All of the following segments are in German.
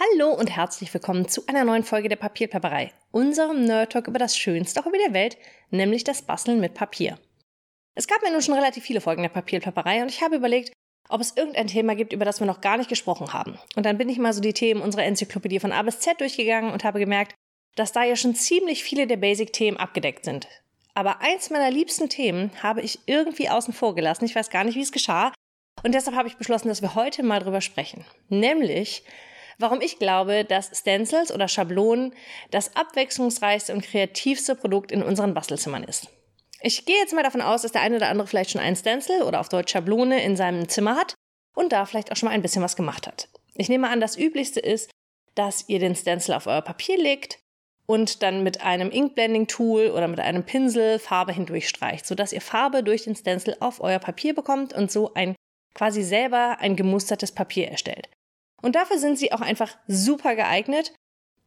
Hallo und herzlich willkommen zu einer neuen Folge der Papierplapperei, unserem Nerd Talk über das schönste Hobby der Welt, nämlich das Basteln mit Papier. Es gab ja nun schon relativ viele Folgen der Papierplapperei und ich habe überlegt, ob es irgendein Thema gibt, über das wir noch gar nicht gesprochen haben. Und dann bin ich mal so die Themen unserer Enzyklopädie von A bis Z durchgegangen und habe gemerkt, dass da ja schon ziemlich viele der Basic-Themen abgedeckt sind. Aber eins meiner liebsten Themen habe ich irgendwie außen vor gelassen. Ich weiß gar nicht, wie es geschah. Und deshalb habe ich beschlossen, dass wir heute mal drüber sprechen. Nämlich, warum ich glaube, dass Stencils oder Schablonen das abwechslungsreichste und kreativste Produkt in unseren Bastelzimmern ist. Ich gehe jetzt mal davon aus, dass der eine oder andere vielleicht schon einen Stencil oder auf Deutsch Schablone in seinem Zimmer hat und da vielleicht auch schon mal ein bisschen was gemacht hat. Ich nehme an, das üblichste ist, dass ihr den Stencil auf euer Papier legt und dann mit einem Inkblending-Tool oder mit einem Pinsel Farbe hindurch streicht, sodass ihr Farbe durch den Stencil auf euer Papier bekommt und so ein quasi selber ein gemustertes Papier erstellt. Und dafür sind sie auch einfach super geeignet.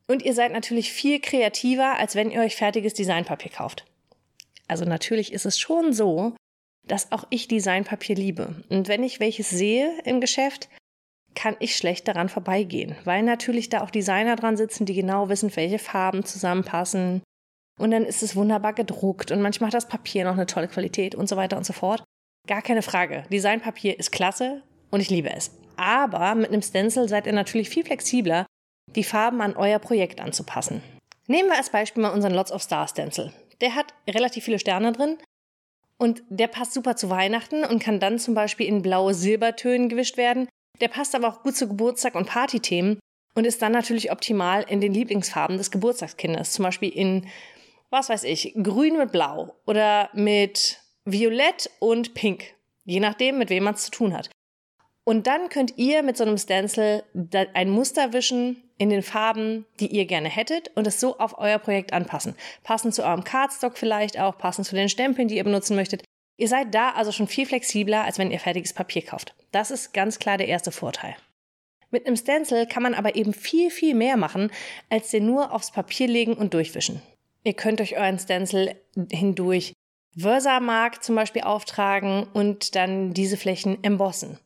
Und ihr seid natürlich viel kreativer, als wenn ihr euch fertiges Designpapier kauft. Also natürlich ist es schon so, dass auch ich Designpapier liebe. Und wenn ich welches sehe im Geschäft, kann ich schlecht daran vorbeigehen, weil natürlich da auch Designer dran sitzen, die genau wissen, welche Farben zusammenpassen. Und dann ist es wunderbar gedruckt und manchmal hat das Papier noch eine tolle Qualität und so weiter und so fort. Gar keine Frage. Designpapier ist klasse und ich liebe es. Aber mit einem Stencil seid ihr natürlich viel flexibler, die Farben an euer Projekt anzupassen. Nehmen wir als Beispiel mal unseren Lots of Star Stencil. Der hat relativ viele Sterne drin und der passt super zu Weihnachten und kann dann zum Beispiel in blaue Silbertönen gewischt werden. Der passt aber auch gut zu Geburtstag und Partythemen und ist dann natürlich optimal in den Lieblingsfarben des Geburtstagskindes. Zum Beispiel in, was weiß ich, grün mit blau oder mit violett und pink. Je nachdem, mit wem man es zu tun hat. Und dann könnt ihr mit so einem Stencil ein Muster wischen in den Farben, die ihr gerne hättet und es so auf euer Projekt anpassen. Passend zu eurem Cardstock vielleicht auch, passend zu den Stempeln, die ihr benutzen möchtet. Ihr seid da also schon viel flexibler, als wenn ihr fertiges Papier kauft. Das ist ganz klar der erste Vorteil. Mit einem Stencil kann man aber eben viel, viel mehr machen, als den nur aufs Papier legen und durchwischen. Ihr könnt euch euren Stencil hindurch Versamark zum Beispiel auftragen und dann diese Flächen embossen.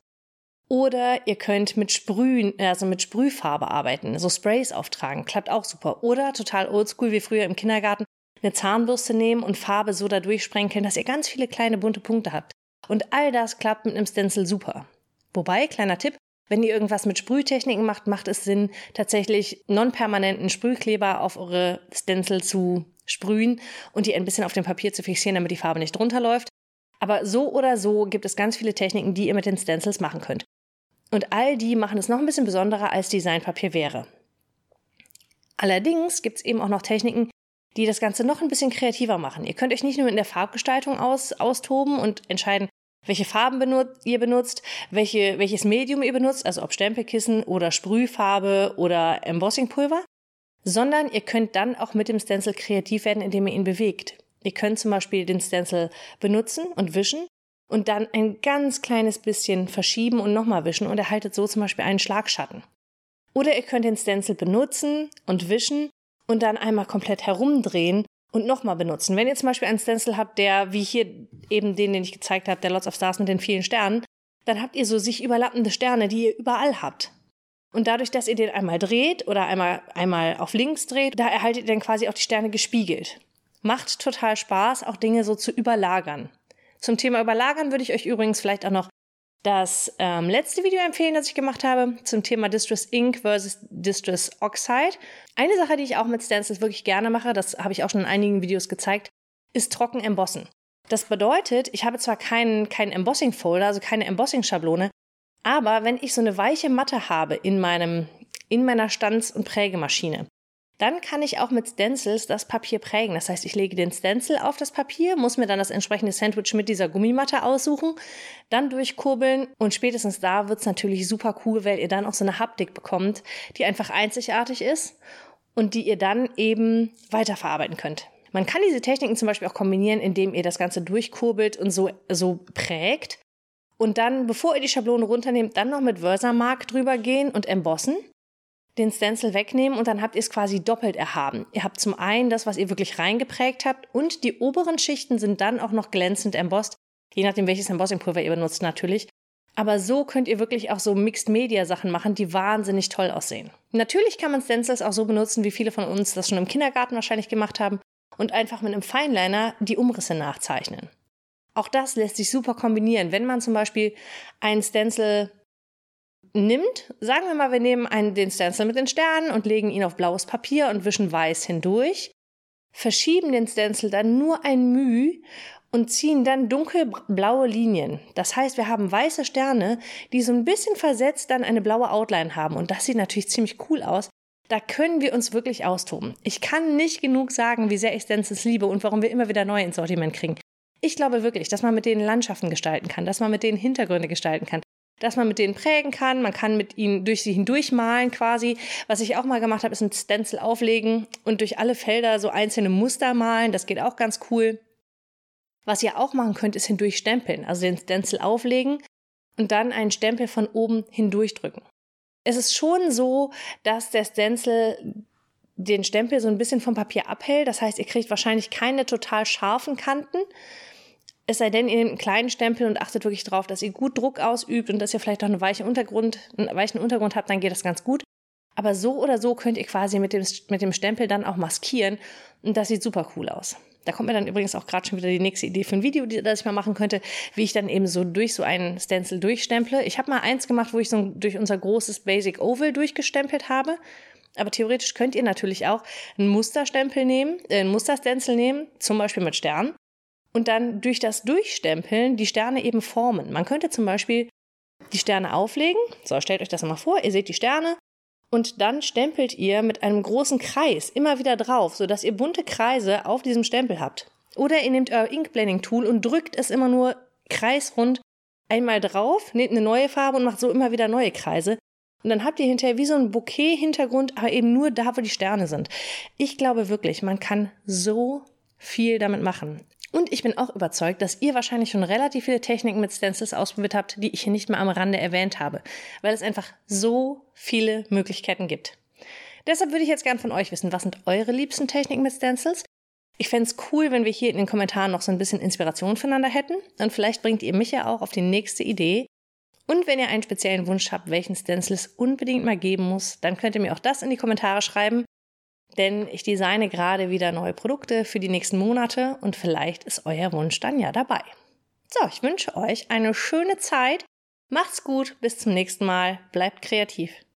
Oder ihr könnt mit Sprühen, also mit Sprühfarbe arbeiten, so Sprays auftragen, klappt auch super. Oder total oldschool wie früher im Kindergarten, eine Zahnbürste nehmen und Farbe so da durchsprenkeln, dass ihr ganz viele kleine bunte Punkte habt. Und all das klappt mit einem Stencil super. Wobei, kleiner Tipp, wenn ihr irgendwas mit Sprühtechniken macht, macht es Sinn, tatsächlich non-permanenten Sprühkleber auf eure Stencil zu sprühen und die ein bisschen auf dem Papier zu fixieren, damit die Farbe nicht runterläuft. Aber so oder so gibt es ganz viele Techniken, die ihr mit den Stencils machen könnt. Und all die machen es noch ein bisschen besonderer als Designpapier wäre. Allerdings gibt es eben auch noch Techniken, die das Ganze noch ein bisschen kreativer machen. Ihr könnt euch nicht nur in der Farbgestaltung aus, austoben und entscheiden, welche Farben benut ihr benutzt, welche, welches Medium ihr benutzt, also ob Stempelkissen oder Sprühfarbe oder Embossingpulver, sondern ihr könnt dann auch mit dem Stencil kreativ werden, indem ihr ihn bewegt. Ihr könnt zum Beispiel den Stencil benutzen und wischen und dann ein ganz kleines bisschen verschieben und nochmal wischen und erhaltet so zum Beispiel einen Schlagschatten. Oder ihr könnt den Stencil benutzen und wischen und dann einmal komplett herumdrehen und nochmal benutzen. Wenn ihr zum Beispiel einen Stencil habt, der, wie hier eben den, den ich gezeigt habe, der Lots of Stars mit den vielen Sternen, dann habt ihr so sich überlappende Sterne, die ihr überall habt. Und dadurch, dass ihr den einmal dreht oder einmal, einmal auf links dreht, da erhaltet ihr dann quasi auch die Sterne gespiegelt. Macht total Spaß, auch Dinge so zu überlagern. Zum Thema Überlagern würde ich euch übrigens vielleicht auch noch das ähm, letzte Video empfehlen, das ich gemacht habe, zum Thema Distress Ink versus Distress Oxide. Eine Sache, die ich auch mit Stencils wirklich gerne mache, das habe ich auch schon in einigen Videos gezeigt, ist trocken embossen. Das bedeutet, ich habe zwar keinen kein Embossing-Folder, also keine Embossing-Schablone, aber wenn ich so eine weiche Matte habe in meinem, in meiner Stanz- und Prägemaschine, dann kann ich auch mit Stencils das Papier prägen. Das heißt, ich lege den Stencil auf das Papier, muss mir dann das entsprechende Sandwich mit dieser Gummimatte aussuchen, dann durchkurbeln und spätestens da wird's natürlich super cool, weil ihr dann auch so eine Haptik bekommt, die einfach einzigartig ist und die ihr dann eben weiterverarbeiten könnt. Man kann diese Techniken zum Beispiel auch kombinieren, indem ihr das Ganze durchkurbelt und so, so prägt. Und dann, bevor ihr die Schablone runternehmt, dann noch mit Versamark drüber gehen und embossen den Stencil wegnehmen und dann habt ihr es quasi doppelt erhaben. Ihr habt zum einen das, was ihr wirklich reingeprägt habt und die oberen Schichten sind dann auch noch glänzend embossed, je nachdem welches Embossingpulver ihr benutzt natürlich. Aber so könnt ihr wirklich auch so Mixed-Media-Sachen machen, die wahnsinnig toll aussehen. Natürlich kann man Stencils auch so benutzen, wie viele von uns das schon im Kindergarten wahrscheinlich gemacht haben, und einfach mit einem Fineliner die Umrisse nachzeichnen. Auch das lässt sich super kombinieren. Wenn man zum Beispiel einen Stencil nimmt, sagen wir mal, wir nehmen einen, den Stencil mit den Sternen und legen ihn auf blaues Papier und wischen weiß hindurch, verschieben den Stencil dann nur ein Müh und ziehen dann dunkelblaue Linien. Das heißt, wir haben weiße Sterne, die so ein bisschen versetzt dann eine blaue Outline haben. Und das sieht natürlich ziemlich cool aus. Da können wir uns wirklich austoben. Ich kann nicht genug sagen, wie sehr ich Stencils liebe und warum wir immer wieder neue ins Sortiment kriegen. Ich glaube wirklich, dass man mit denen Landschaften gestalten kann, dass man mit denen Hintergründe gestalten kann, dass man mit denen prägen kann, man kann mit ihnen durch sie hindurch malen quasi. Was ich auch mal gemacht habe, ist ein Stencil auflegen und durch alle Felder so einzelne Muster malen. Das geht auch ganz cool. Was ihr auch machen könnt, ist hindurch stempeln. Also den Stencil auflegen und dann einen Stempel von oben hindurchdrücken. Es ist schon so, dass der Stencil den Stempel so ein bisschen vom Papier abhält. Das heißt, ihr kriegt wahrscheinlich keine total scharfen Kanten. Es sei denn, ihr nehmt einen kleinen Stempel und achtet wirklich darauf, dass ihr gut Druck ausübt und dass ihr vielleicht auch eine weiche Untergrund, einen weichen Untergrund habt, dann geht das ganz gut. Aber so oder so könnt ihr quasi mit dem, mit dem Stempel dann auch maskieren und das sieht super cool aus. Da kommt mir dann übrigens auch gerade schon wieder die nächste Idee für ein Video, das ich mal machen könnte, wie ich dann eben so durch so einen Stencil durchstemple. Ich habe mal eins gemacht, wo ich so durch unser großes Basic Oval durchgestempelt habe. Aber theoretisch könnt ihr natürlich auch einen Musterstempel nehmen, äh, einen Musterstencil nehmen, zum Beispiel mit Sternen, und dann durch das Durchstempeln die Sterne eben formen. Man könnte zum Beispiel die Sterne auflegen. So, stellt euch das mal vor. Ihr seht die Sterne und dann stempelt ihr mit einem großen Kreis immer wieder drauf, sodass ihr bunte Kreise auf diesem Stempel habt. Oder ihr nehmt euer Inkblending Tool und drückt es immer nur kreisrund einmal drauf, nehmt eine neue Farbe und macht so immer wieder neue Kreise. Und dann habt ihr hinterher wie so ein Bouquet-Hintergrund, aber eben nur da, wo die Sterne sind. Ich glaube wirklich, man kann so viel damit machen. Und ich bin auch überzeugt, dass ihr wahrscheinlich schon relativ viele Techniken mit Stencils ausprobiert habt, die ich hier nicht mal am Rande erwähnt habe, weil es einfach so viele Möglichkeiten gibt. Deshalb würde ich jetzt gern von euch wissen, was sind eure liebsten Techniken mit Stencils? Ich fände es cool, wenn wir hier in den Kommentaren noch so ein bisschen Inspiration voneinander hätten. Und vielleicht bringt ihr mich ja auch auf die nächste Idee. Und wenn ihr einen speziellen Wunsch habt, welchen Stencil es unbedingt mal geben muss, dann könnt ihr mir auch das in die Kommentare schreiben denn ich designe gerade wieder neue Produkte für die nächsten Monate und vielleicht ist euer Wunsch dann ja dabei. So, ich wünsche euch eine schöne Zeit. Macht's gut, bis zum nächsten Mal, bleibt kreativ.